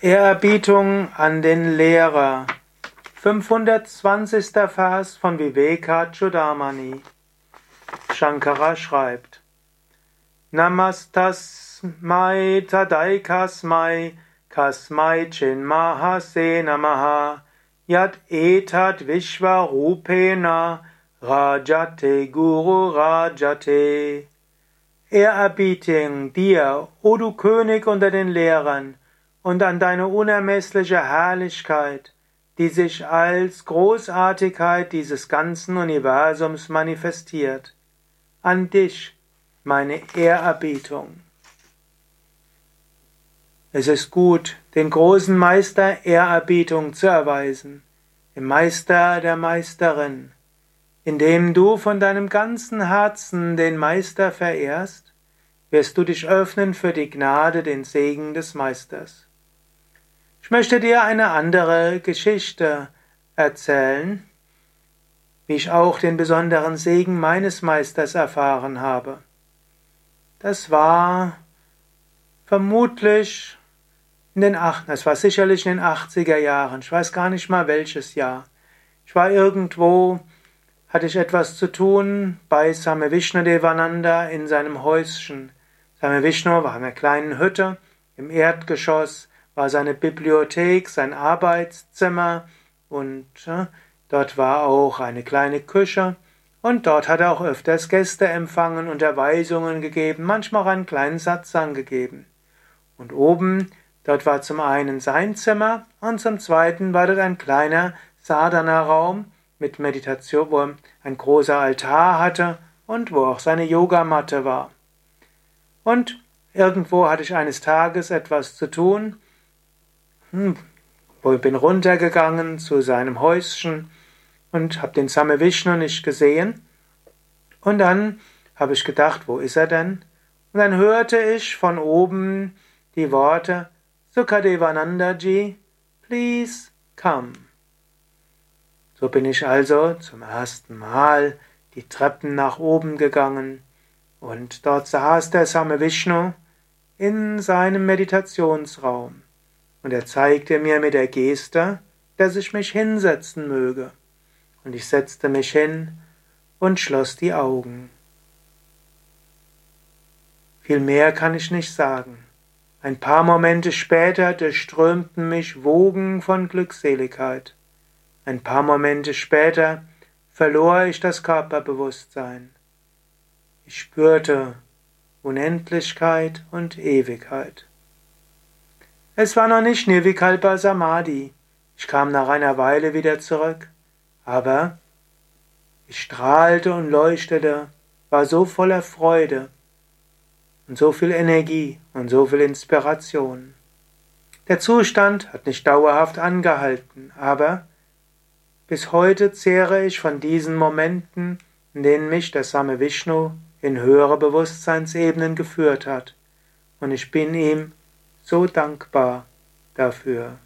Ehrerbietung an den Lehrer. 520. Vers von Viveka Chudamani. Shankara schreibt: Namastasmai tadai kasmai kasmai chinmahase namaha yat etat vishvarupena rajate guru rajate. Ehrerbietung dir, o du König unter den Lehrern, und an deine unermessliche Herrlichkeit, die sich als Großartigkeit dieses ganzen Universums manifestiert. An dich meine Ehrerbietung. Es ist gut, den großen Meister Ehrerbietung zu erweisen, dem Meister der Meisterin, indem du von deinem ganzen Herzen den Meister verehrst, wirst du dich öffnen für die Gnade, den Segen des Meisters. Ich möchte dir eine andere Geschichte erzählen, wie ich auch den besonderen Segen meines Meisters erfahren habe. Das war vermutlich in den achten, es war sicherlich in den 80er Jahren, ich weiß gar nicht mal welches Jahr. Ich war irgendwo, hatte ich etwas zu tun bei Same Vishnu Devananda in seinem Häuschen. Same Vishnu war in einer kleinen Hütte im Erdgeschoss, war seine Bibliothek, sein Arbeitszimmer und äh, dort war auch eine kleine Küche und dort hat er auch öfters Gäste empfangen, Unterweisungen gegeben, manchmal auch einen kleinen Satz angegeben. Und oben, dort war zum einen sein Zimmer und zum zweiten war dort ein kleiner Sadhana-Raum mit Meditation, wo er ein großer Altar hatte und wo auch seine Yogamatte war. Und irgendwo hatte ich eines Tages etwas zu tun bin runtergegangen zu seinem Häuschen und habe den Same Vishnu nicht gesehen. Und dann habe ich gedacht, wo ist er denn? Und dann hörte ich von oben die Worte Sukadevanandaji, please come. So bin ich also zum ersten Mal die Treppen nach oben gegangen und dort saß der Same Vishnu in seinem Meditationsraum und er zeigte mir mit der Geste, dass ich mich hinsetzen möge. Und ich setzte mich hin und schloss die Augen. Viel mehr kann ich nicht sagen. Ein paar Momente später durchströmten mich Wogen von Glückseligkeit. Ein paar Momente später verlor ich das Körperbewusstsein. Ich spürte Unendlichkeit und Ewigkeit. Es war noch nicht Nirvikalpa Samadhi. Ich kam nach einer Weile wieder zurück, aber ich strahlte und leuchtete, war so voller Freude und so viel Energie und so viel Inspiration. Der Zustand hat nicht dauerhaft angehalten, aber bis heute zehre ich von diesen Momenten, in denen mich der Same Vishnu in höhere Bewusstseinsebenen geführt hat, und ich bin ihm so dankbar dafür.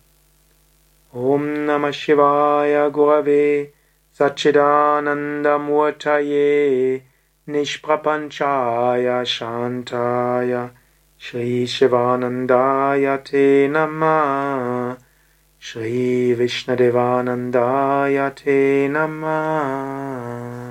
Om Namah Shivaya Gurave Satchidananda Murtaye Nishprapanchaya Shantaya Shri Shivanandaya Te Namah Shri Vishnadevanandaya Te Namah